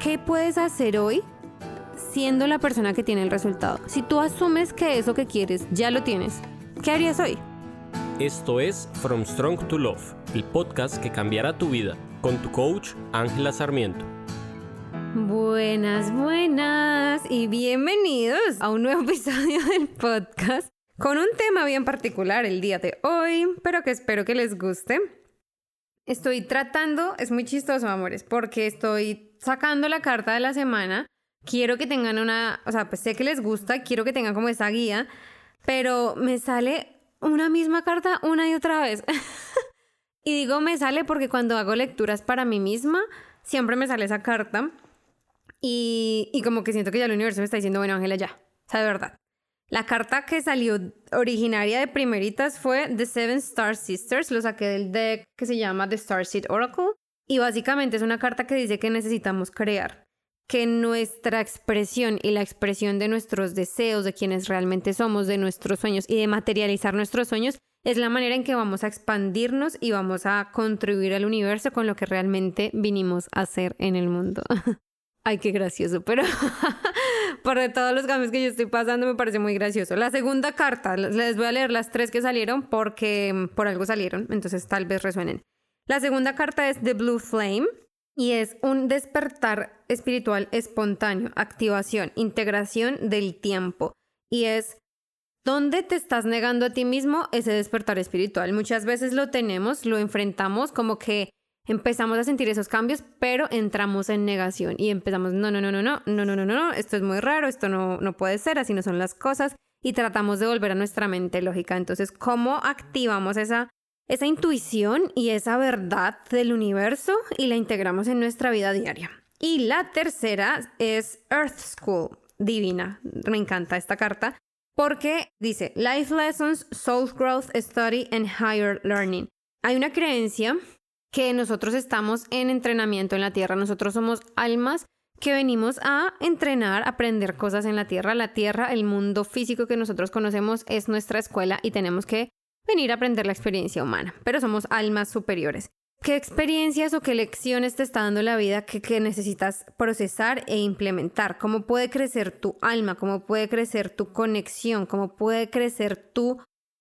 ¿qué puedes hacer hoy siendo la persona que tiene el resultado? Si tú asumes que eso que quieres ya lo tienes, ¿qué harías hoy? Esto es From Strong to Love, el podcast que cambiará tu vida, con tu coach Ángela Sarmiento. Buenas, buenas y bienvenidos a un nuevo episodio del podcast con un tema bien particular el día de hoy, pero que espero que les guste. Estoy tratando, es muy chistoso, amores, porque estoy sacando la carta de la semana. Quiero que tengan una, o sea, pues sé que les gusta, quiero que tengan como esa guía, pero me sale una misma carta una y otra vez. y digo me sale porque cuando hago lecturas para mí misma, siempre me sale esa carta. Y, y como que siento que ya el universo me está diciendo, bueno, Ángela, ya. O sea, de verdad. La carta que salió originaria de primeritas fue The Seven Star Sisters. Lo saqué del deck que se llama The Starseed Oracle. Y básicamente es una carta que dice que necesitamos crear. Que nuestra expresión y la expresión de nuestros deseos, de quienes realmente somos, de nuestros sueños y de materializar nuestros sueños, es la manera en que vamos a expandirnos y vamos a contribuir al universo con lo que realmente vinimos a hacer en el mundo. Ay, qué gracioso, pero por todos los cambios que yo estoy pasando me parece muy gracioso. La segunda carta, les voy a leer las tres que salieron porque mm, por algo salieron, entonces tal vez resuenen. La segunda carta es The Blue Flame y es un despertar espiritual espontáneo, activación, integración del tiempo. Y es ¿Dónde te estás negando a ti mismo ese despertar espiritual? Muchas veces lo tenemos, lo enfrentamos como que empezamos a sentir esos cambios, pero entramos en negación y empezamos, no, no, no, no, no, no, no, no, no, esto es muy raro, esto no, no puede ser, así no son las cosas y tratamos de volver a nuestra mente lógica. Entonces, ¿cómo activamos esa, esa intuición y esa verdad del universo y la integramos en nuestra vida diaria? Y la tercera es Earth School, divina, me encanta esta carta. Porque dice Life Lessons, Soul Growth Study and Higher Learning. Hay una creencia que nosotros estamos en entrenamiento en la tierra, nosotros somos almas que venimos a entrenar, aprender cosas en la tierra. La tierra, el mundo físico que nosotros conocemos es nuestra escuela y tenemos que venir a aprender la experiencia humana, pero somos almas superiores. ¿Qué experiencias o qué lecciones te está dando la vida que, necesitas procesar e implementar? ¿Cómo puede crecer tu alma? ¿Cómo puede crecer tu conexión? ¿Cómo puede crecer tu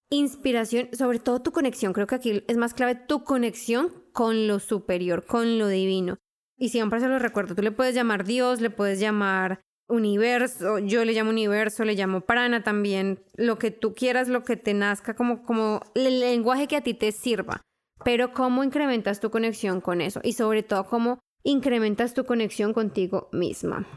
inspiración, sobre todo tu conexión. Creo que aquí es más clave tu conexión con lo superior, con lo divino. Y siempre se lo recuerdo, tú le puedes llamar Dios, le puedes llamar universo, yo le llamo universo, le llamo prana también, lo que tú quieras, lo que te nazca, como, como el lenguaje que a ti te sirva. Pero cómo incrementas tu conexión con eso y sobre todo cómo incrementas tu conexión contigo misma.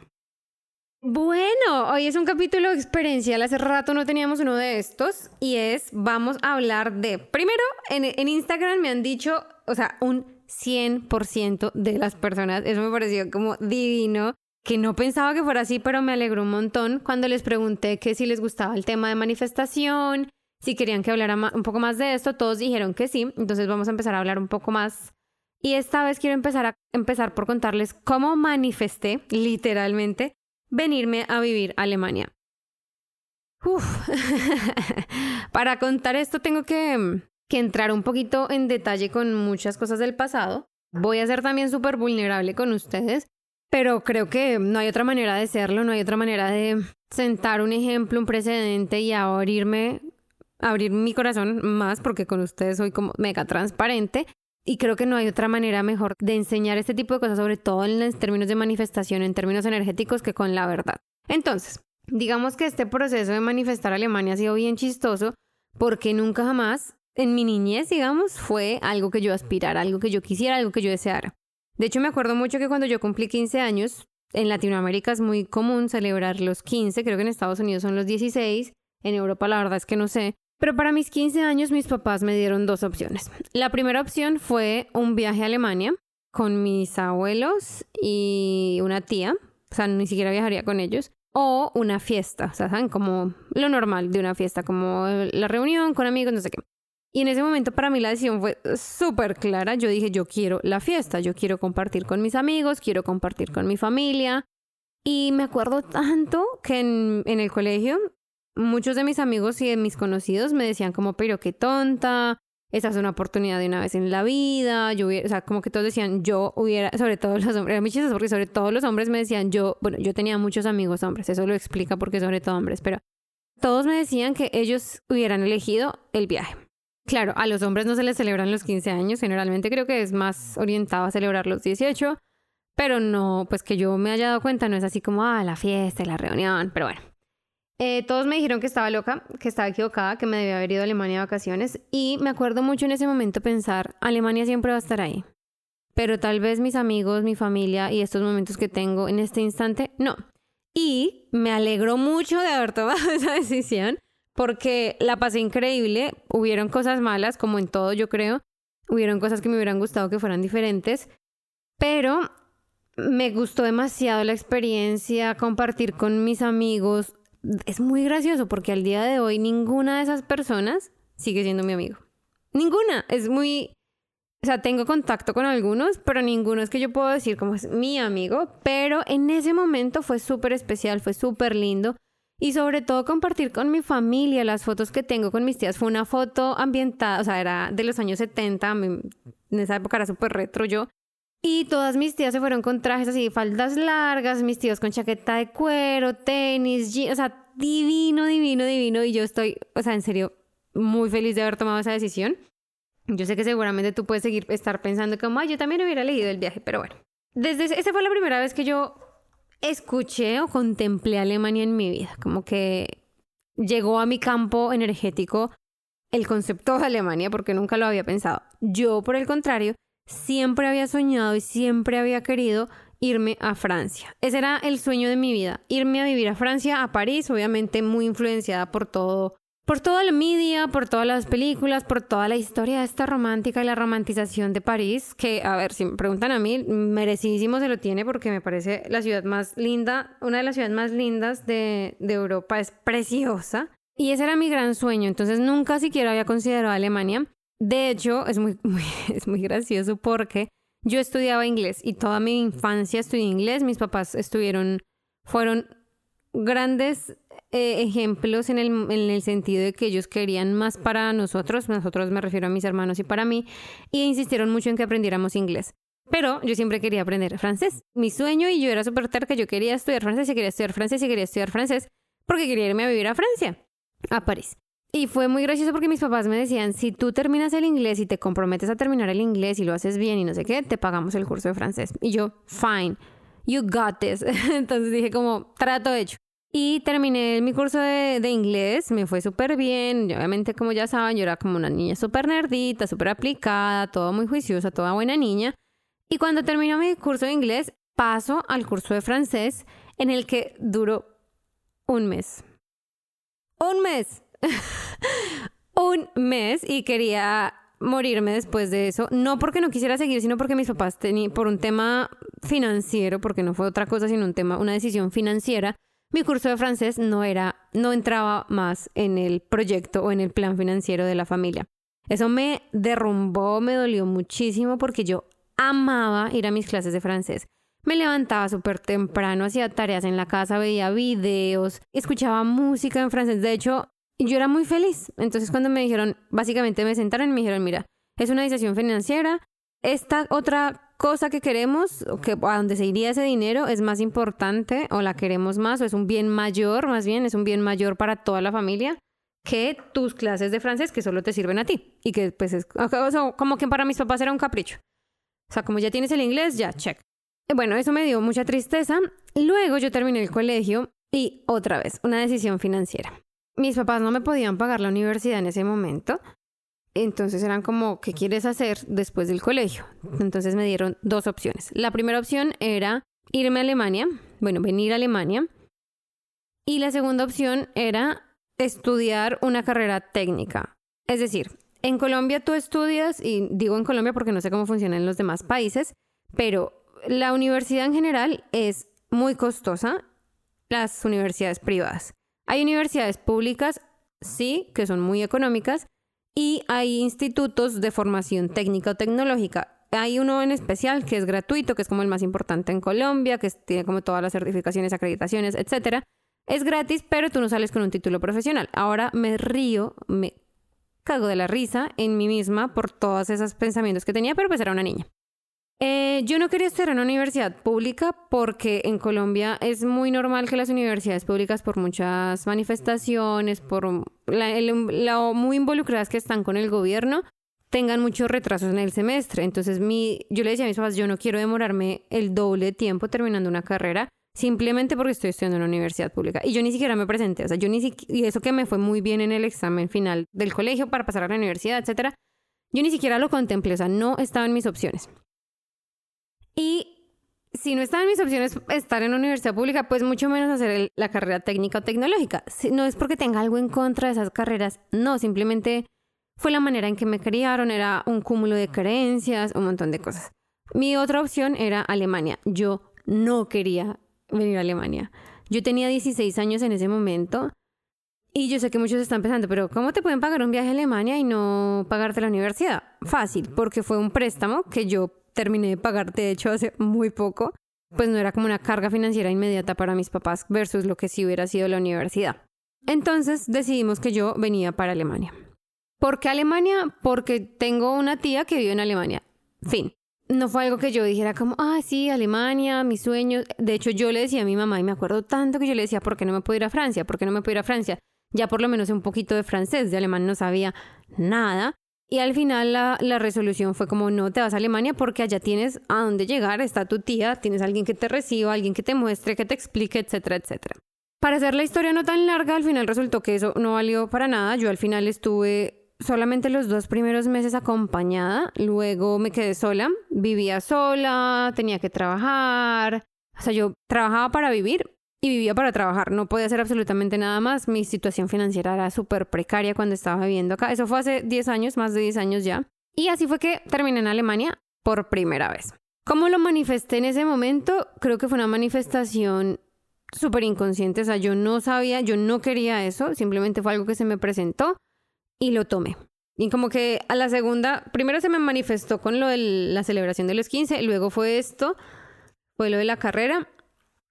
Bueno, hoy es un capítulo experiencial. Hace rato no teníamos uno de estos y es, vamos a hablar de, primero, en, en Instagram me han dicho, o sea, un 100% de las personas, eso me pareció como divino, que no pensaba que fuera así, pero me alegró un montón cuando les pregunté que si les gustaba el tema de manifestación, si querían que hablara un poco más de esto, todos dijeron que sí, entonces vamos a empezar a hablar un poco más. Y esta vez quiero empezar a empezar por contarles cómo manifesté literalmente venirme a vivir a Alemania. Para contar esto tengo que, que entrar un poquito en detalle con muchas cosas del pasado. Voy a ser también súper vulnerable con ustedes, pero creo que no hay otra manera de serlo, no hay otra manera de sentar un ejemplo, un precedente y abrirme, abrir mi corazón más, porque con ustedes soy como mega transparente y creo que no hay otra manera mejor de enseñar este tipo de cosas, sobre todo en términos de manifestación, en términos energéticos, que con la verdad. Entonces, digamos que este proceso de manifestar Alemania ha sido bien chistoso porque nunca jamás en mi niñez, digamos, fue algo que yo aspirara, algo que yo quisiera, algo que yo deseara. De hecho, me acuerdo mucho que cuando yo cumplí 15 años, en Latinoamérica es muy común celebrar los 15, creo que en Estados Unidos son los 16, en Europa la verdad es que no sé, pero para mis 15 años mis papás me dieron dos opciones. La primera opción fue un viaje a Alemania con mis abuelos y una tía, o sea, ni siquiera viajaría con ellos, o una fiesta, o sea, ¿saben? Como lo normal de una fiesta, como la reunión con amigos, no sé qué. Y en ese momento para mí la decisión fue súper clara. Yo dije, yo quiero la fiesta, yo quiero compartir con mis amigos, quiero compartir con mi familia. Y me acuerdo tanto que en, en el colegio muchos de mis amigos y de mis conocidos me decían como, pero qué tonta, esa es una oportunidad de una vez en la vida, yo hubiera, o sea, como que todos decían, yo hubiera, sobre todo los hombres, era muy chistoso porque sobre todo los hombres me decían, yo, bueno, yo tenía muchos amigos hombres, eso lo explica porque sobre todo hombres, pero todos me decían que ellos hubieran elegido el viaje. Claro, a los hombres no se les celebran los 15 años, generalmente creo que es más orientado a celebrar los 18, pero no, pues que yo me haya dado cuenta, no es así como, ah, la fiesta, la reunión, pero bueno. Eh, todos me dijeron que estaba loca, que estaba equivocada, que me debía haber ido a Alemania de vacaciones. Y me acuerdo mucho en ese momento pensar, Alemania siempre va a estar ahí, pero tal vez mis amigos, mi familia y estos momentos que tengo en este instante, no. Y me alegró mucho de haber tomado esa decisión porque la pasé increíble, hubieron cosas malas, como en todo yo creo, hubieron cosas que me hubieran gustado que fueran diferentes, pero me gustó demasiado la experiencia, compartir con mis amigos, es muy gracioso porque al día de hoy ninguna de esas personas sigue siendo mi amigo. Ninguna. Es muy... O sea, tengo contacto con algunos, pero ninguno es que yo puedo decir como es mi amigo. Pero en ese momento fue súper especial, fue súper lindo. Y sobre todo compartir con mi familia las fotos que tengo con mis tías. Fue una foto ambientada, o sea, era de los años 70. En esa época era súper retro yo. Y todas mis tías se fueron con trajes así, faldas largas, mis tíos con chaqueta de cuero, tenis, jeans, o sea, divino, divino, divino. Y yo estoy, o sea, en serio, muy feliz de haber tomado esa decisión. Yo sé que seguramente tú puedes seguir estar pensando como, ay, yo también hubiera elegido el viaje, pero bueno. Desde esa fue la primera vez que yo escuché o contemplé Alemania en mi vida. Como que llegó a mi campo energético el concepto de Alemania porque nunca lo había pensado. Yo, por el contrario, siempre había soñado y siempre había querido irme a Francia. Ese era el sueño de mi vida, irme a vivir a Francia, a París, obviamente muy influenciada por todo, por toda la media, por todas las películas, por toda la historia esta romántica y la romantización de París, que a ver, si me preguntan a mí, merecidísimo se lo tiene porque me parece la ciudad más linda, una de las ciudades más lindas de Europa, es preciosa. Y ese era mi gran sueño, entonces nunca siquiera había considerado Alemania. De hecho, es muy, es muy gracioso porque yo estudiaba inglés y toda mi infancia estudié inglés. Mis papás estuvieron, fueron grandes eh, ejemplos en el, en el sentido de que ellos querían más para nosotros, nosotros me refiero a mis hermanos y para mí, y insistieron mucho en que aprendiéramos inglés. Pero yo siempre quería aprender francés. Mi sueño y yo era súper terca, yo quería estudiar francés y quería estudiar francés y quería estudiar francés porque quería irme a vivir a Francia, a París. Y fue muy gracioso porque mis papás me decían, si tú terminas el inglés y te comprometes a terminar el inglés y lo haces bien y no sé qué, te pagamos el curso de francés. Y yo, fine, you got this. Entonces dije como, trato hecho. Y terminé mi curso de, de inglés, me fue súper bien. Y obviamente, como ya saben, yo era como una niña súper nerdita, súper aplicada, todo muy juiciosa, toda buena niña. Y cuando terminó mi curso de inglés, paso al curso de francés, en el que duró un mes. Un mes. un mes y quería morirme después de eso, no porque no quisiera seguir, sino porque mis papás tenían, por un tema financiero, porque no fue otra cosa, sino un tema, una decisión financiera, mi curso de francés no era, no entraba más en el proyecto o en el plan financiero de la familia. Eso me derrumbó, me dolió muchísimo porque yo amaba ir a mis clases de francés. Me levantaba súper temprano, hacía tareas en la casa, veía videos, escuchaba música en francés. De hecho, yo era muy feliz. Entonces cuando me dijeron, básicamente me sentaron y me dijeron, mira, es una decisión financiera, esta otra cosa que queremos, que a donde se iría ese dinero, es más importante o la queremos más o es un bien mayor, más bien es un bien mayor para toda la familia que tus clases de francés que solo te sirven a ti y que pues es como que para mis papás era un capricho. O sea, como ya tienes el inglés, ya, check. Bueno, eso me dio mucha tristeza. Luego yo terminé el colegio y otra vez, una decisión financiera mis papás no me podían pagar la universidad en ese momento. Entonces eran como, ¿qué quieres hacer después del colegio? Entonces me dieron dos opciones. La primera opción era irme a Alemania, bueno, venir a Alemania. Y la segunda opción era estudiar una carrera técnica. Es decir, en Colombia tú estudias, y digo en Colombia porque no sé cómo funciona en los demás países, pero la universidad en general es muy costosa, las universidades privadas. Hay universidades públicas, sí, que son muy económicas, y hay institutos de formación técnica o tecnológica. Hay uno en especial que es gratuito, que es como el más importante en Colombia, que tiene como todas las certificaciones, acreditaciones, etc. Es gratis, pero tú no sales con un título profesional. Ahora me río, me cago de la risa en mí misma por todos esos pensamientos que tenía, pero pues era una niña. Eh, yo no quería estar en una universidad pública porque en Colombia es muy normal que las universidades públicas, por muchas manifestaciones, por lo muy involucradas que están con el gobierno, tengan muchos retrasos en el semestre. Entonces, mi, yo le decía a mis papás, yo no quiero demorarme el doble de tiempo terminando una carrera simplemente porque estoy estudiando en una universidad pública. Y yo ni siquiera me presenté, o sea, yo ni siquiera, y eso que me fue muy bien en el examen final del colegio para pasar a la universidad, etcétera, yo ni siquiera lo contemplé, o sea, no estaba en mis opciones. Y si no estaba en mis opciones estar en una universidad pública, pues mucho menos hacer la carrera técnica o tecnológica. No es porque tenga algo en contra de esas carreras, no, simplemente fue la manera en que me criaron, era un cúmulo de creencias, un montón de cosas. Mi otra opción era Alemania. Yo no quería venir a Alemania. Yo tenía 16 años en ese momento y yo sé que muchos están pensando, pero ¿cómo te pueden pagar un viaje a Alemania y no pagarte la universidad? Fácil, porque fue un préstamo que yo terminé de pagar, de hecho, hace muy poco. Pues no era como una carga financiera inmediata para mis papás versus lo que si hubiera sido la universidad. Entonces decidimos que yo venía para Alemania. ¿Por qué Alemania? Porque tengo una tía que vive en Alemania. Fin no fue algo que yo dijera como, ah, sí, Alemania, mis sueños. De hecho, yo le decía a mi mamá, y me acuerdo tanto que yo le decía, ¿por qué no me puedo ir a Francia? ¿Por qué no me puedo ir a Francia? Ya por lo menos un poquito de francés, de alemán no sabía nada. Y al final la, resolución fue como, no te vas a Alemania porque allá tienes a dónde llegar, está tu tía, tienes alguien que te reciba, alguien que te muestre, que te explique, etcétera, etcétera. Para hacer la historia no tan larga, al final resultó que eso no valió para nada. Yo al final estuve solamente los dos primeros meses acompañada, luego me quedé sola, vivía sola, tenía que trabajar, o sea, yo trabajaba para vivir y vivía para trabajar, no podía hacer absolutamente nada más, mi situación financiera era súper precaria cuando estaba viviendo acá, eso fue hace 10 años, más de 10 años ya, y así fue que terminé en Alemania por primera vez. ¿Cómo lo manifesté en ese momento? Creo que fue una manifestación súper inconsciente, o sea, yo no sabía, yo no quería eso, simplemente fue algo que se me presentó y lo tomé. Y como que a la segunda, primero se me manifestó con lo de la celebración de los 15, luego fue esto, fue lo de la carrera.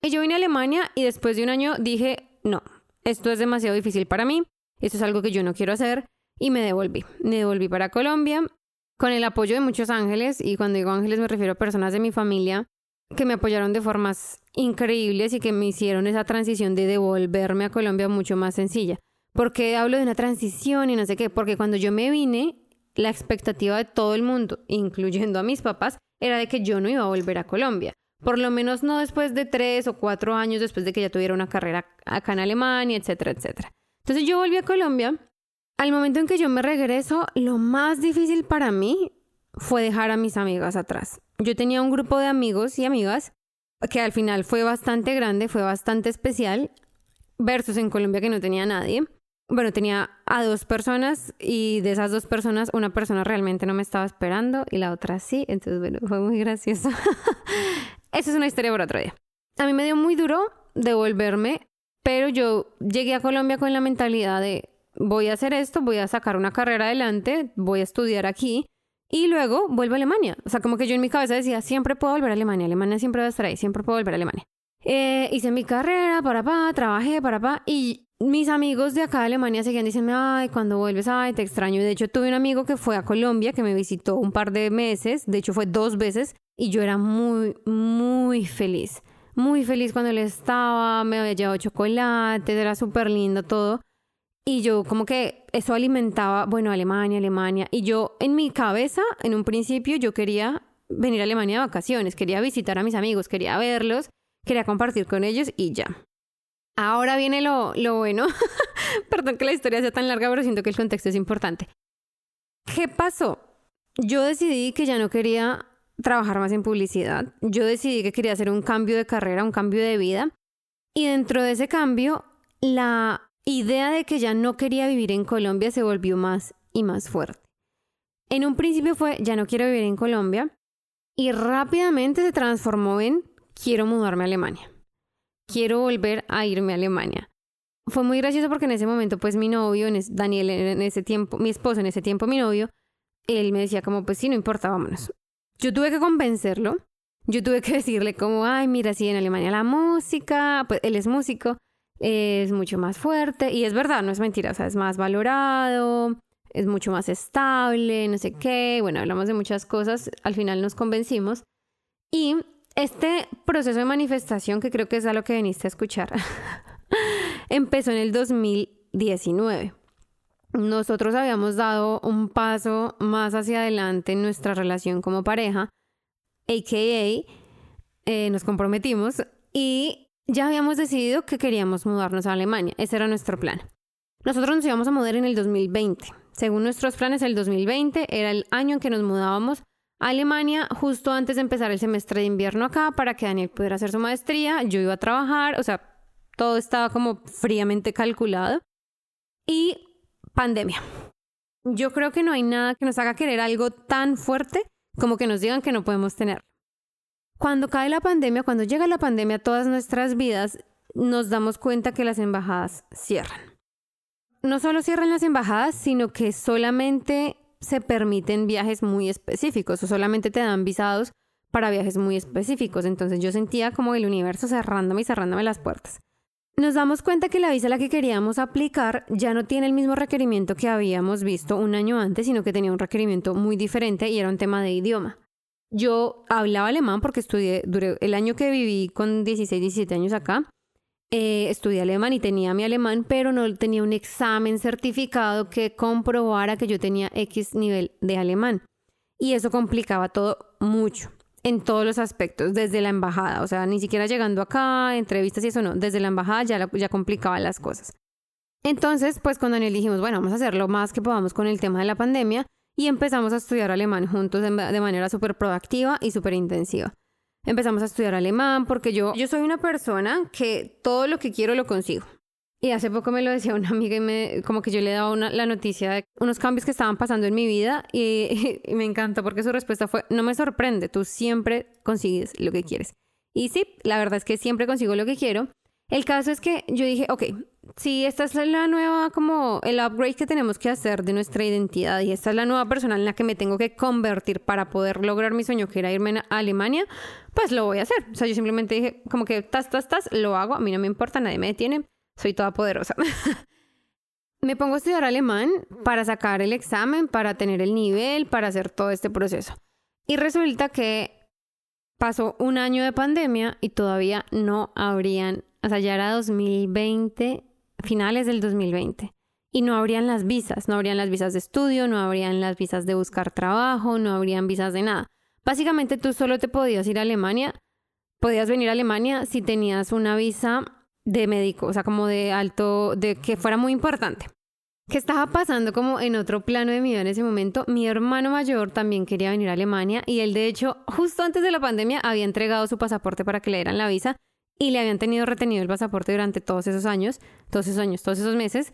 Y yo vine a Alemania y después de un año dije, no, esto es demasiado difícil para mí, esto es algo que yo no quiero hacer y me devolví. Me devolví para Colombia con el apoyo de muchos ángeles y cuando digo ángeles me refiero a personas de mi familia que me apoyaron de formas increíbles y que me hicieron esa transición de devolverme a Colombia mucho más sencilla. Porque hablo de una transición y no sé qué? Porque cuando yo me vine, la expectativa de todo el mundo, incluyendo a mis papás, era de que yo no iba a volver a Colombia. Por lo menos no después de tres o cuatro años después de que ya tuviera una carrera acá en Alemania, etcétera, etcétera. Entonces yo volví a Colombia. Al momento en que yo me regreso, lo más difícil para mí fue dejar a mis amigas atrás. Yo tenía un grupo de amigos y amigas que al final fue bastante grande, fue bastante especial, versus en Colombia que no tenía nadie bueno, tenía a dos personas y de esas dos personas una persona realmente no me estaba esperando y la otra sí, entonces bueno, fue muy gracioso. Esa es una historia para otro día. A mí me dio muy duro devolverme, pero yo llegué a Colombia con la mentalidad de voy a hacer esto, voy a sacar una carrera adelante, voy a estudiar aquí y luego vuelvo a Alemania. O sea, como que yo en mi cabeza decía, siempre puedo volver a Alemania, Alemania siempre va a estar ahí, siempre puedo volver a Alemania. Eh, hice mi carrera, para pa, trabajé, para pa, y mis amigos de acá de Alemania seguían diciendo, ay, cuando vuelves, ay, te extraño. De hecho, tuve un amigo que fue a Colombia, que me visitó un par de meses, de hecho fue dos veces, y yo era muy, muy feliz. Muy feliz cuando él estaba, me había llevado chocolate, era súper lindo todo. Y yo como que eso alimentaba, bueno, Alemania, Alemania. Y yo en mi cabeza, en un principio, yo quería venir a Alemania de vacaciones, quería visitar a mis amigos, quería verlos, quería compartir con ellos y ya. Ahora viene lo, lo bueno. Perdón que la historia sea tan larga, pero siento que el contexto es importante. ¿Qué pasó? Yo decidí que ya no quería trabajar más en publicidad. Yo decidí que quería hacer un cambio de carrera, un cambio de vida. Y dentro de ese cambio, la idea de que ya no quería vivir en Colombia se volvió más y más fuerte. En un principio fue, ya no quiero vivir en Colombia. Y rápidamente se transformó en, quiero mudarme a Alemania quiero volver a irme a Alemania. Fue muy gracioso porque en ese momento, pues mi novio, Daniel, en ese tiempo, mi esposo, en ese tiempo mi novio, él me decía como, pues sí, no importa, vámonos. Yo tuve que convencerlo, yo tuve que decirle como, ay, mira, sí, en Alemania la música, pues él es músico, es mucho más fuerte, y es verdad, no es mentira, o sea, es más valorado, es mucho más estable, no sé qué, bueno, hablamos de muchas cosas, al final nos convencimos. Y este proceso de manifestación, que creo que es a lo que viniste a escuchar, empezó en el 2019. Nosotros habíamos dado un paso más hacia adelante en nuestra relación como pareja, a.k.a. Eh, nos comprometimos y ya habíamos decidido que queríamos mudarnos a Alemania. Ese era nuestro plan. Nosotros nos íbamos a mudar en el 2020. Según nuestros planes, el 2020 era el año en que nos mudábamos Alemania justo antes de empezar el semestre de invierno acá para que Daniel pudiera hacer su maestría. Yo iba a trabajar, o sea, todo estaba como fríamente calculado. Y pandemia. Yo creo que no hay nada que nos haga querer algo tan fuerte como que nos digan que no podemos tener. Cuando cae la pandemia, cuando llega la pandemia a todas nuestras vidas, nos damos cuenta que las embajadas cierran. No solo cierran las embajadas, sino que solamente se permiten viajes muy específicos o solamente te dan visados para viajes muy específicos. Entonces yo sentía como el universo cerrándome y cerrándome las puertas. Nos damos cuenta que la visa a la que queríamos aplicar ya no tiene el mismo requerimiento que habíamos visto un año antes, sino que tenía un requerimiento muy diferente y era un tema de idioma. Yo hablaba alemán porque estudié, duré el año que viví con 16, 17 años acá, eh, estudié alemán y tenía mi alemán, pero no tenía un examen certificado que comprobara que yo tenía X nivel de alemán. Y eso complicaba todo mucho, en todos los aspectos, desde la embajada, o sea, ni siquiera llegando acá, entrevistas y eso no, desde la embajada ya, ya complicaba las cosas. Entonces, pues con Daniel dijimos, bueno, vamos a hacer lo más que podamos con el tema de la pandemia y empezamos a estudiar alemán juntos de, manera súper proactiva y súper intensiva. Empezamos a estudiar alemán porque yo, yo soy una persona que todo lo que quiero lo consigo. Y hace poco me lo decía una amiga y me, como que yo le daba una, la noticia de unos cambios que estaban pasando en mi vida y, me encanta porque su respuesta fue, no me sorprende, tú siempre consigues lo que quieres. Y sí, la verdad es que siempre consigo lo que quiero. El caso es que yo dije, ok, si esta es la nueva, como el upgrade que tenemos que hacer de nuestra identidad y esta es la nueva persona en la que me tengo que convertir para poder lograr mi sueño, que era irme a Alemania, pues lo voy a hacer. O sea, yo simplemente dije, como que tas, tas, tas, lo hago, a mí no me importa, nadie me detiene, soy toda poderosa. me pongo a estudiar alemán para sacar el examen, para tener el nivel, para hacer todo este proceso. Y resulta que pasó un año de pandemia y todavía no habrían o sea, ya era 2020, finales del 2020. Y no habrían las visas, no habrían las visas de estudio, no habrían las visas de buscar trabajo, no habrían visas de nada. Básicamente tú solo te podías ir a Alemania, podías venir a Alemania si tenías una visa de médico, o sea, como de alto, de que fuera muy importante. ¿Qué estaba pasando como en otro plano de mi vida en ese momento? Mi hermano mayor también quería venir a Alemania y él de hecho justo antes de la pandemia había entregado su pasaporte para que le dieran la visa y le habían tenido retenido el pasaporte durante todos esos años, todos esos años, todos esos meses.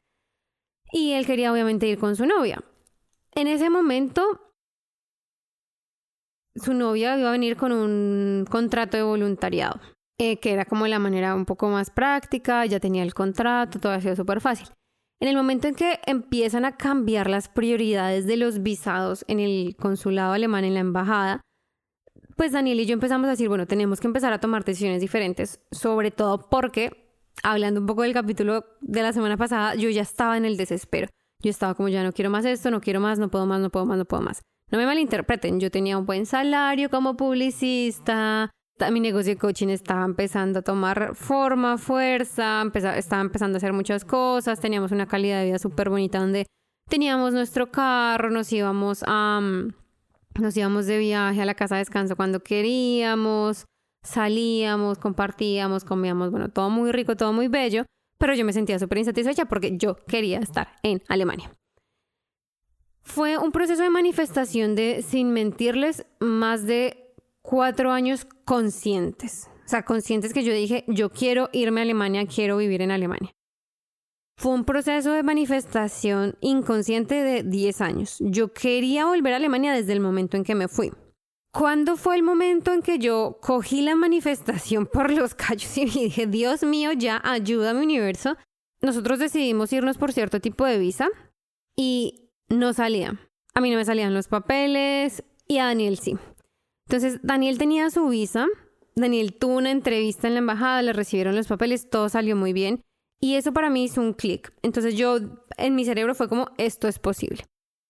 Y él quería obviamente ir con su novia. En ese momento, su novia iba a venir con un contrato de voluntariado, eh, que era como la manera un poco más práctica, ya tenía el contrato, todo ha sido súper fácil. En el momento en que empiezan a cambiar las prioridades de los visados en el consulado alemán, en la embajada, pues Daniel y yo empezamos a decir, bueno, tenemos que empezar a tomar decisiones diferentes, sobre todo porque, hablando un poco del capítulo de la semana pasada, yo ya estaba en el desespero. Yo estaba como, ya no quiero más esto, no quiero más, no puedo más, no puedo más, no puedo más. No me malinterpreten, yo tenía un buen salario como publicista, mi negocio de coaching estaba empezando a tomar forma, fuerza, estaba empezando a hacer muchas cosas, teníamos una calidad de vida súper bonita donde teníamos nuestro carro, nos íbamos a... Nos íbamos de viaje a la casa de descanso cuando queríamos, salíamos, compartíamos, comíamos, bueno, todo muy rico, todo muy bello, pero yo me sentía súper insatisfecha porque yo quería estar en Alemania. Fue un proceso de manifestación de, sin mentirles, más de cuatro años conscientes. O sea, conscientes que yo dije, yo quiero irme a Alemania, quiero vivir en Alemania. Fue un proceso de manifestación inconsciente de 10 años. Yo quería volver a Alemania desde el momento en que me fui. ¿Cuándo fue el momento en que yo cogí la manifestación por los callos y dije, Dios mío, ya ayúdame universo? Nosotros decidimos irnos por cierto tipo de visa y no salía. A mí no me salían los papeles y a Daniel sí. Entonces, Daniel tenía su visa, Daniel tuvo una entrevista en la embajada, le recibieron los papeles, todo salió muy bien. Y eso para mí hizo un clic. Entonces yo, en mi cerebro fue como, esto es posible.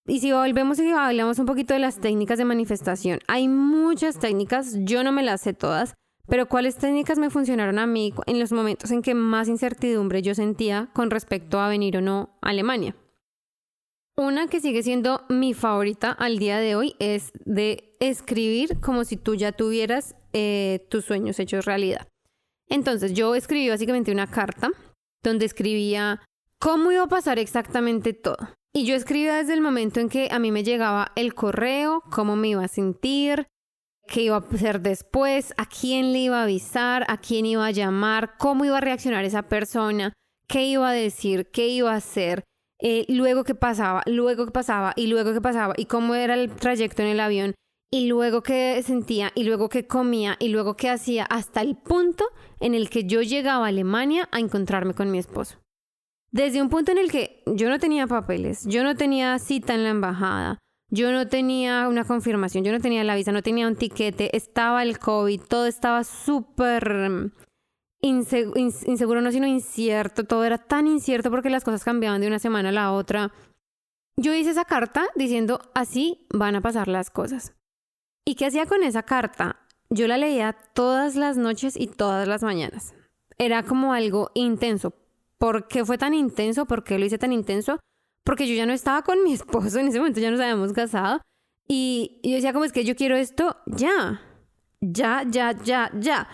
Y si volvemos y hablamos un poquito de las técnicas de manifestación, hay muchas técnicas, yo no me las sé todas, pero cuáles técnicas me funcionaron a mí en los momentos en que más incertidumbre yo sentía con respecto a venir o no a Alemania. Una que sigue siendo mi favorita al día de hoy es de escribir como si tú ya tuvieras eh, tus sueños hechos realidad. Entonces yo escribí básicamente una carta donde escribía cómo iba a pasar exactamente todo. Y yo escribía desde el momento en que a mí me llegaba el correo, cómo me iba a sentir, qué iba a hacer después, a quién le iba a avisar, a quién iba a llamar, cómo iba a reaccionar esa persona, qué iba a decir, qué iba a hacer, eh, luego qué pasaba, luego qué pasaba y luego qué pasaba y cómo era el trayecto en el avión y luego qué sentía y luego qué comía y luego qué hacía hasta el punto en el que yo llegaba a Alemania a encontrarme con mi esposo. Desde un punto en el que yo no tenía papeles, yo no tenía cita en la embajada, yo no tenía una confirmación, yo no tenía la visa, no tenía un tiquete, estaba el COVID, todo estaba súper inseguro no, sino incierto, todo era tan incierto porque las cosas cambiaban de una semana a la otra. Yo hice esa carta diciendo, así van a pasar las cosas. ¿Y qué hacía con esa carta? Yo la leía todas las noches y todas las mañanas. Era como algo intenso. ¿Por qué fue tan intenso? ¿Por qué lo hice tan intenso? Porque yo ya no estaba con mi esposo, en ese momento ya nos habíamos casado. Y, yo decía, como es que yo quiero esto ya. Ya, ya, ya, ya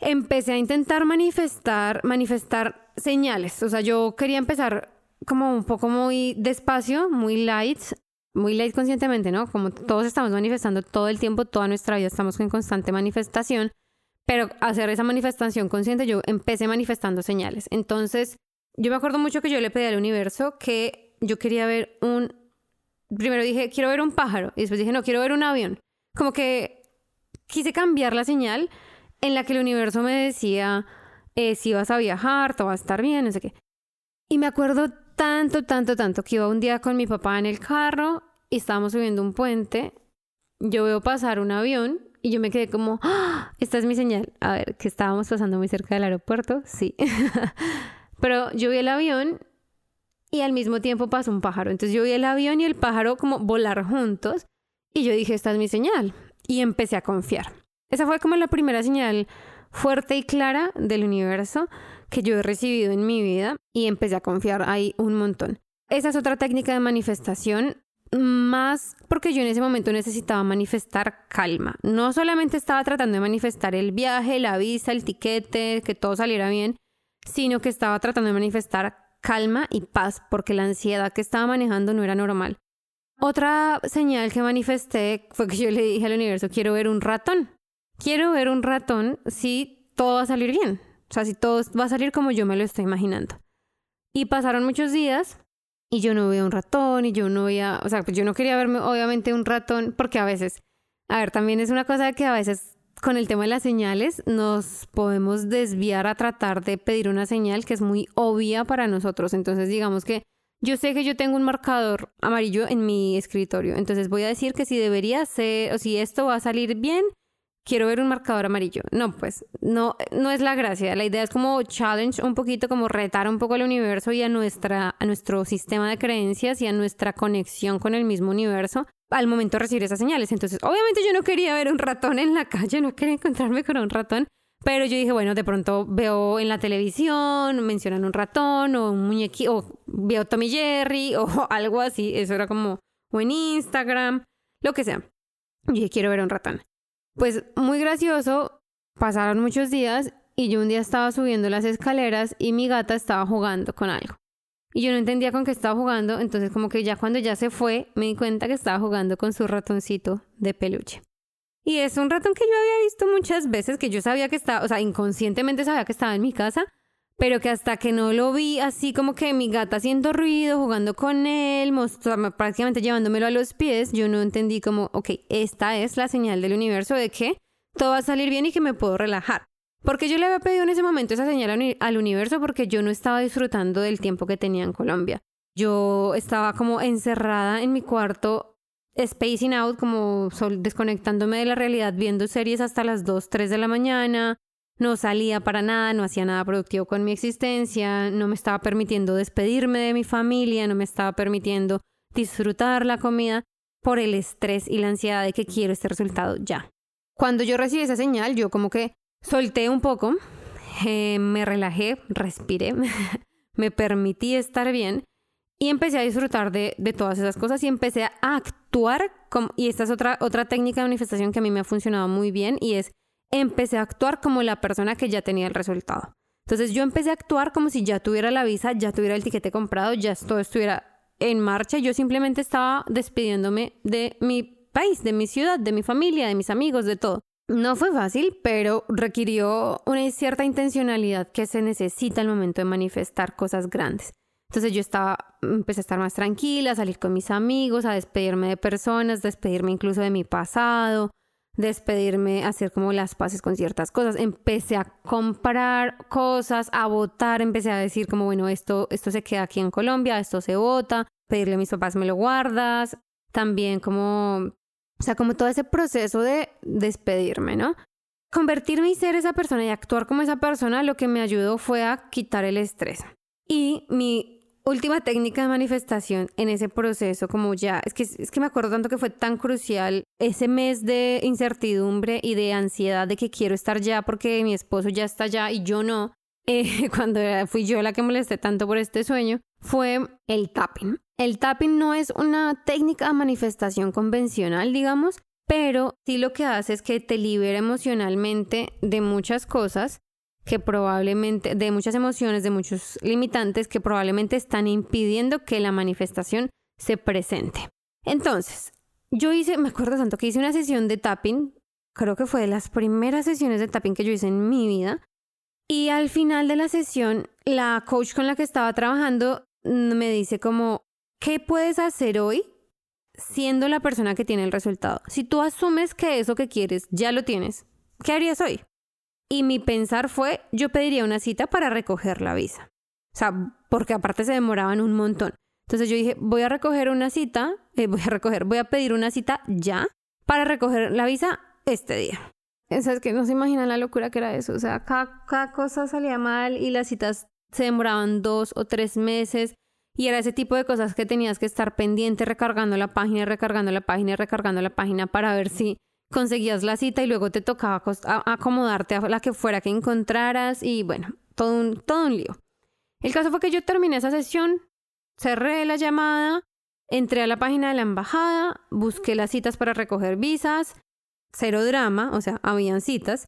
empecé a intentar manifestar, manifestar señales. O sea, yo quería empezar como un poco muy despacio, muy light, muy light conscientemente, ¿no? Como todos estamos manifestando todo el tiempo, toda nuestra vida estamos en constante manifestación, pero hacer esa manifestación consciente, yo empecé manifestando señales. Entonces, yo me acuerdo mucho que yo le pedí al universo que yo quería ver un... Primero dije, quiero ver un pájaro, y después dije, no, quiero ver un avión. Como que quise cambiar la señal en la que el universo me decía, eh, si vas a viajar, todo va a estar bien, no sé qué. Y me acuerdo tanto, tanto, tanto que iba un día con mi papá en el carro y estábamos subiendo un puente. Yo veo pasar un avión y yo me quedé como, ¡Ah! esta es mi señal. A ver, que estábamos pasando muy cerca del aeropuerto, sí. Pero yo vi el avión y al mismo tiempo pasó un pájaro. Entonces yo vi el avión y el pájaro como volar juntos y yo dije, esta es mi señal. Y empecé a confiar. Esa fue como la primera señal fuerte y clara del universo que yo he recibido en mi vida y empecé a confiar ahí un montón. Esa es otra técnica de manifestación, más porque yo en ese momento necesitaba manifestar calma. No solamente estaba tratando de manifestar el viaje, la visa, el tiquete, que todo saliera bien, sino que estaba tratando de manifestar calma y paz porque la ansiedad que estaba manejando no era normal. Otra señal que manifesté fue que yo le dije al universo, quiero ver un ratón quiero ver un ratón si todo va a salir bien. O sea, si todo va a salir como yo me lo estoy imaginando. Y pasaron muchos días y yo no veía un ratón y yo no veía, o sea, pues yo no quería verme obviamente un ratón porque a veces, a ver, también es una cosa que a veces con el tema de las señales nos podemos desviar a tratar de pedir una señal que es muy obvia para nosotros. Entonces, digamos que yo sé que yo tengo un marcador amarillo en mi escritorio, entonces voy a decir que si debería ser, o si esto va a salir bien, quiero ver un marcador amarillo. No, pues no, no es la gracia. La idea es como challenge un poquito, como retar un poco al universo y a, nuestra, a nuestro sistema de creencias y a nuestra conexión con el mismo universo al momento de recibir esas señales. Entonces, obviamente yo no quería ver un ratón en la calle, no quería encontrarme con un ratón. Pero yo dije, bueno, de pronto veo en la televisión, mencionan un ratón o un muñequito, o veo Tommy Jerry o algo así. Eso era como, o en Instagram, lo que sea. Y dije, quiero ver un ratón. Pues muy gracioso, pasaron muchos días y yo un día estaba subiendo las escaleras y mi gata estaba jugando con algo. Y yo no entendía con qué estaba jugando, entonces como que ya cuando ya se fue me di cuenta que estaba jugando con su ratoncito de peluche. Y es un ratón que yo había visto muchas veces, que yo sabía que estaba, o sea, inconscientemente sabía que estaba en mi casa, pero que hasta que no lo vi así como que mi gata haciendo ruido, jugando con él, prácticamente llevándomelo a los pies, yo no entendí como, ok, esta es la señal del universo de que todo va a salir bien y que me puedo relajar. Porque yo le había pedido en ese momento esa señal al universo porque yo no estaba disfrutando del tiempo que tenía en Colombia. Yo estaba como encerrada en mi cuarto, spacing out, como desconectándome de la realidad, viendo series hasta las 2, 3 de la mañana, no salía para nada, no hacía nada productivo con mi existencia, no me estaba permitiendo despedirme de mi familia, no me estaba permitiendo disfrutar la comida por el estrés y la ansiedad de que quiero este resultado ya. Cuando yo recibí esa señal, yo como que solté un poco, eh, me relajé, respiré, me permití estar bien y empecé a disfrutar de, de, todas esas cosas y empecé a actuar como, y esta es otra, otra técnica de manifestación que a mí me ha funcionado muy bien y es empecé a actuar como la persona que ya tenía el resultado. Entonces yo empecé a actuar como si ya tuviera la visa, ya tuviera el tiquete comprado, ya todo estuviera en marcha. Yo simplemente estaba despidiéndome de mi país, de mi ciudad, de mi familia, de mis amigos, de todo. No fue fácil, pero requirió una cierta intencionalidad que se necesita al momento de manifestar cosas grandes. Entonces yo estaba, empecé a estar más tranquila, a salir con mis amigos, a despedirme de personas, despedirme incluso de mi pasado, despedirme, hacer como las paces con ciertas cosas. Empecé a comprar cosas, a votar, empecé a decir como, bueno, esto, esto se queda aquí en Colombia, esto se vota, pedirle a mis papás, me lo guardas. También como, o sea, como todo ese proceso de despedirme, ¿no? Convertirme y ser esa persona y actuar como esa persona lo que me ayudó fue a quitar el estrés. Y mi última técnica de manifestación en ese proceso, como ya, es que, es que me acuerdo tanto que fue tan crucial ese mes de incertidumbre y de ansiedad de que quiero estar ya porque mi esposo ya está allá y yo no, eh, cuando fui yo la que molesté tanto por este sueño, fue el tapping. El tapping no es una técnica de manifestación convencional, digamos, pero sí lo que hace es que te libera emocionalmente de muchas cosas que probablemente, de muchas emociones, de muchos limitantes que probablemente están impidiendo que la manifestación se presente. Entonces, yo hice, me acuerdo tanto que hice una sesión de tapping, creo que fue de las primeras sesiones de tapping que yo hice en mi vida, y al final de la sesión, la coach con la que estaba trabajando me dice como, ¿qué puedes hacer hoy siendo la persona que tiene el resultado? Si tú asumes que eso que quieres ya lo tienes, ¿qué harías hoy? Y mi pensar fue, yo pediría una cita para recoger la visa. O sea, porque aparte se demoraban un montón. Entonces yo dije, voy a recoger una cita, eh, voy a recoger, voy a pedir una cita ya para recoger la visa este día. O es que no se imaginan la locura que era eso. O sea, cada, cada cosa salía mal y las citas se demoraban dos o tres meses. Y era ese tipo de cosas que tenías que estar pendiente recargando la página, recargando la página, recargando la página para ver si conseguías la cita y luego te tocaba acomodarte a la que fuera que encontraras y bueno, todo un, todo un lío. El caso fue que yo terminé esa sesión, cerré la llamada, entré a la página de la embajada, busqué las citas para recoger visas, cero drama, o sea, habían citas.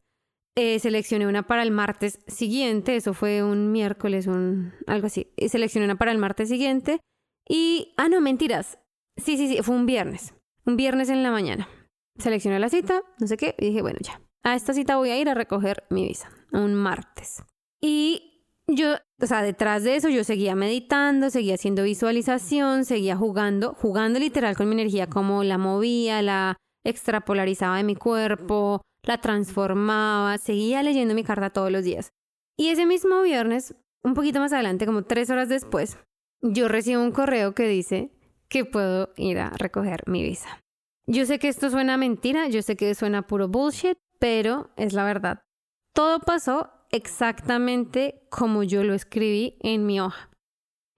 Eh, seleccioné una para el martes siguiente, eso fue un miércoles, un algo así. Seleccioné una para el martes siguiente y, ah, no, mentiras. Sí, sí, sí, fue un viernes. Un viernes en la mañana seleccioné la cita, no sé qué, y dije, bueno, ya. A esta cita voy a ir a recoger mi visa, un martes. Y yo, o sea, detrás de eso yo seguía meditando, seguía haciendo visualización, seguía jugando, jugando literal con mi energía, como la movía, la extrapolarizaba de mi cuerpo, la transformaba, seguía leyendo mi carta todos los días. Y ese mismo viernes, un poquito más adelante, como tres horas después, yo recibo un correo que dice que puedo ir a recoger mi visa. Yo sé que esto suena mentira, yo sé que suena puro bullshit, pero es la verdad. Todo pasó exactamente como yo lo escribí en mi hoja.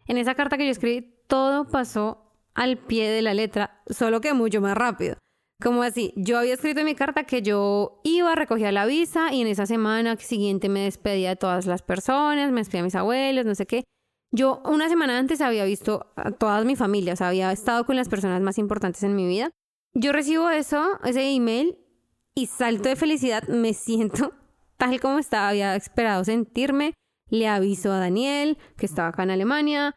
En esa carta que yo escribí, todo pasó al pie de la letra, solo que mucho más rápido. Como así, yo había escrito en mi carta que yo iba, recogía la visa y en esa semana siguiente me despedía de todas las personas, me despedía a mis abuelos, no sé qué. Yo una semana antes había visto a todas mi familia, o sea, había estado con las personas más importantes en mi vida yo recibo eso, ese email, y salto de felicidad, me siento tal como estaba, había esperado sentirme. Le aviso a Daniel, que estaba acá en Alemania,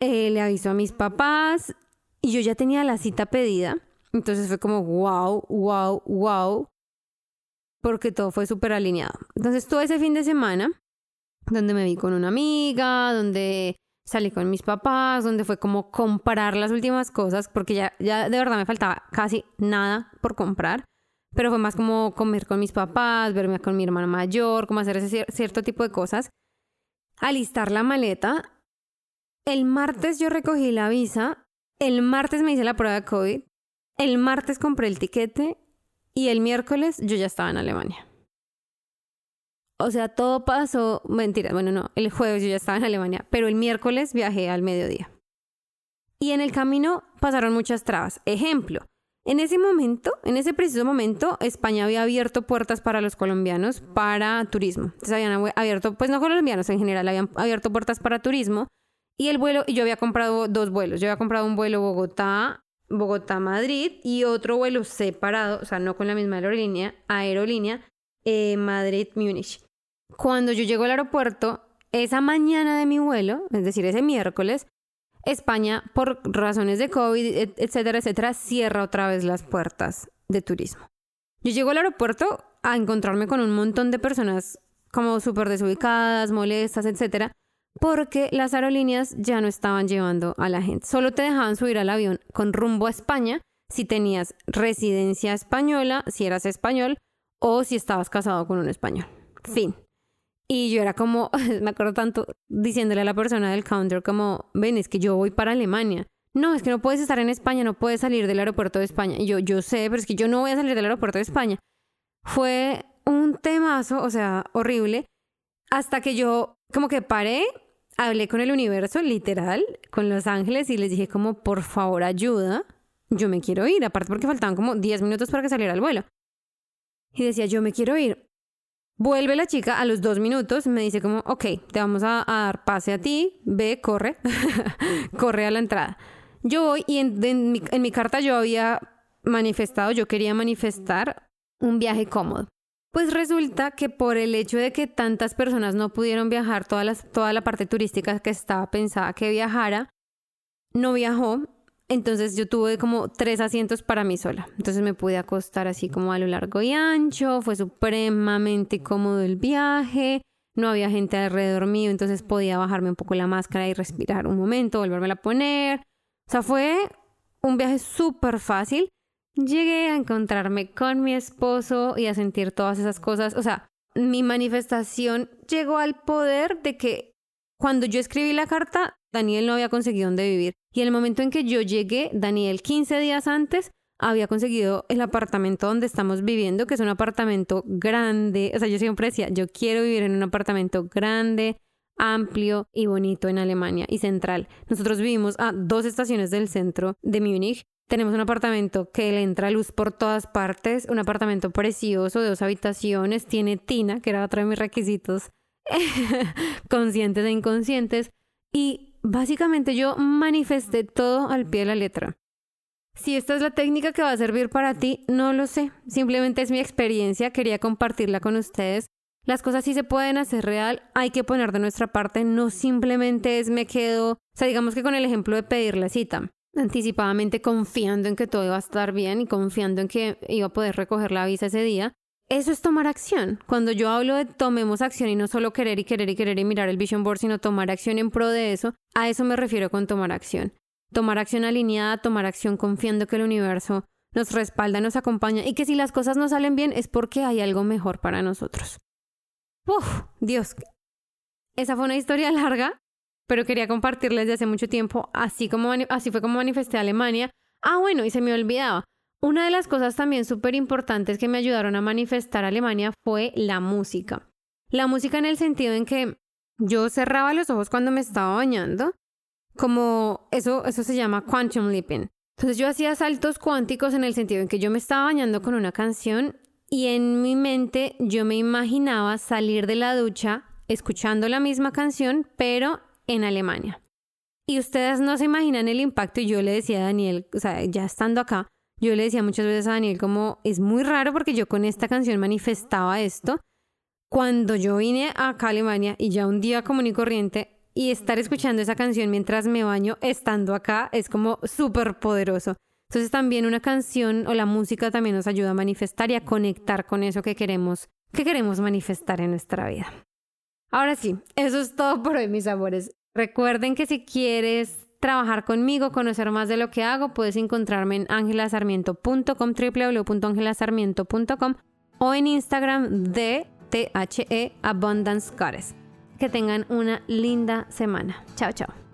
eh, le aviso a mis papás, y yo ya tenía la cita pedida. Entonces fue como, wow, wow, wow, porque todo fue súper alineado. Entonces todo ese fin de semana, donde me vi con una amiga, donde salí con mis papás, donde fue como comprar las últimas cosas, porque ya, ya de verdad me faltaba casi nada por comprar, pero fue más como comer con mis papás, verme con mi hermano mayor, como hacer ese cierto tipo de cosas. Alistar la maleta. El martes yo recogí la visa, el martes me hice la prueba de COVID, el martes compré el tiquete y el miércoles yo ya estaba en Alemania. O sea, todo pasó, mentira, bueno, no, el jueves yo ya estaba en Alemania, pero el miércoles viajé al mediodía. Y en el camino pasaron muchas trabas. Ejemplo, en ese momento, en ese preciso momento, España había abierto puertas para los colombianos para turismo. Entonces habían abierto, pues no colombianos en general, habían abierto puertas para turismo. Y el vuelo, y yo había comprado dos vuelos. Yo había comprado un vuelo Bogotá, Bogotá-Madrid y otro vuelo separado, o sea, no con la misma aerolínea, aerolínea, eh, Madrid-Múnich. Cuando yo llego al aeropuerto, esa mañana de mi vuelo, es decir, ese miércoles, España, por razones de COVID, etcétera, etcétera, cierra otra vez las puertas de turismo. Yo llego al aeropuerto a encontrarme con un montón de personas como súper desubicadas, molestas, etcétera, porque las aerolíneas ya no estaban llevando a la gente. Solo te dejaban subir al avión con rumbo a España si tenías residencia española, si eras español o si estabas casado con un español. Fin. Y yo era como, me acuerdo tanto diciéndole a la persona del counter como, ven, es que yo voy para Alemania. No, es que no puedes estar en España, no puedes salir del aeropuerto de España. Y yo, yo sé, pero es que yo no voy a salir del aeropuerto de España. Fue un temazo, o sea, horrible, hasta que yo como que paré, hablé con el universo, literal, con los ángeles y les dije como, por favor, ayuda, yo me quiero ir, aparte porque faltaban como 10 minutos para que saliera el vuelo. Y decía, yo me quiero ir. Vuelve la chica a los dos minutos, me dice como, ok, te vamos a, dar pase a ti, ve, corre, corre a la entrada. Yo voy y en, mi, en mi carta yo había manifestado, yo quería manifestar un viaje cómodo. Pues resulta que por el hecho de que tantas personas no pudieron viajar, toda, las, toda la parte turística que estaba pensada que viajara, no viajó entonces yo tuve como tres asientos para mí sola. Entonces me pude acostar así como a lo largo y ancho. Fue supremamente cómodo el viaje. No había gente alrededor mío, entonces podía bajarme un poco la máscara y respirar un momento, volverme a poner. O sea, fue un viaje súper fácil. Llegué a encontrarme con mi esposo y a sentir todas esas cosas. O sea, mi manifestación llegó al poder de que cuando yo escribí la carta, Daniel no había conseguido dónde vivir. Y el momento en que yo llegué, Daniel 15 días antes había conseguido el apartamento donde estamos viviendo, que es un apartamento grande. O sea, yo siempre decía, yo quiero vivir en un apartamento grande, amplio y bonito en Alemania y central. Nosotros vivimos a dos estaciones del centro de Múnich. Tenemos un apartamento que le entra luz por todas partes, un apartamento precioso de dos habitaciones, tiene tina, que era otro de mis requisitos conscientes e inconscientes, y Básicamente yo manifesté todo al pie de la letra. Si esta es la técnica que va a servir para ti, no lo sé. Simplemente es mi experiencia, quería compartirla con ustedes. Las cosas sí se pueden hacer real, hay que poner de nuestra parte, no simplemente es me quedo, o sea, digamos que con el ejemplo de pedir la cita, anticipadamente confiando en que todo iba a estar bien y confiando en que iba a poder recoger la visa ese día, eso es tomar acción. Cuando yo hablo de tomemos acción y no solo querer y querer y querer y mirar el vision board, sino tomar acción en pro de eso, a eso me refiero con tomar acción. Tomar acción alineada, tomar acción confiando que el universo nos respalda, nos acompaña y que si las cosas no salen bien es porque hay algo mejor para nosotros. Uf, Dios. Esa fue una historia larga, pero quería compartirles de hace mucho tiempo, así como así fue como manifesté Alemania. Ah, bueno, y se me olvidaba. Una de las cosas también súper importantes que me ayudaron a manifestar Alemania fue la música. La música en el sentido en que yo cerraba los ojos cuando me estaba bañando, como eso, eso se llama quantum leaping. Entonces yo hacía saltos cuánticos en el sentido en que yo me estaba bañando con una canción y en mi mente yo me imaginaba salir de la ducha escuchando la misma canción, pero en Alemania. Y ustedes no se imaginan el impacto y yo le decía a Daniel, o sea, ya estando acá, yo le decía muchas veces a Daniel como es muy raro porque yo con esta canción manifestaba esto. Cuando yo vine acá a Alemania y ya un día común y corriente y estar escuchando esa canción mientras me baño estando acá es como súper poderoso. Entonces también una canción o la música también nos ayuda a manifestar y a conectar con eso que queremos, que queremos manifestar en nuestra vida. Ahora sí, eso es todo por hoy, mis amores. Recuerden que si quieres trabajar conmigo, conocer más de lo que hago, puedes encontrarme en angelasarmiento.com, www.angelasarmiento.com o en Instagram de THE Abundance Goddess. Que tengan una linda semana. Chao, chao.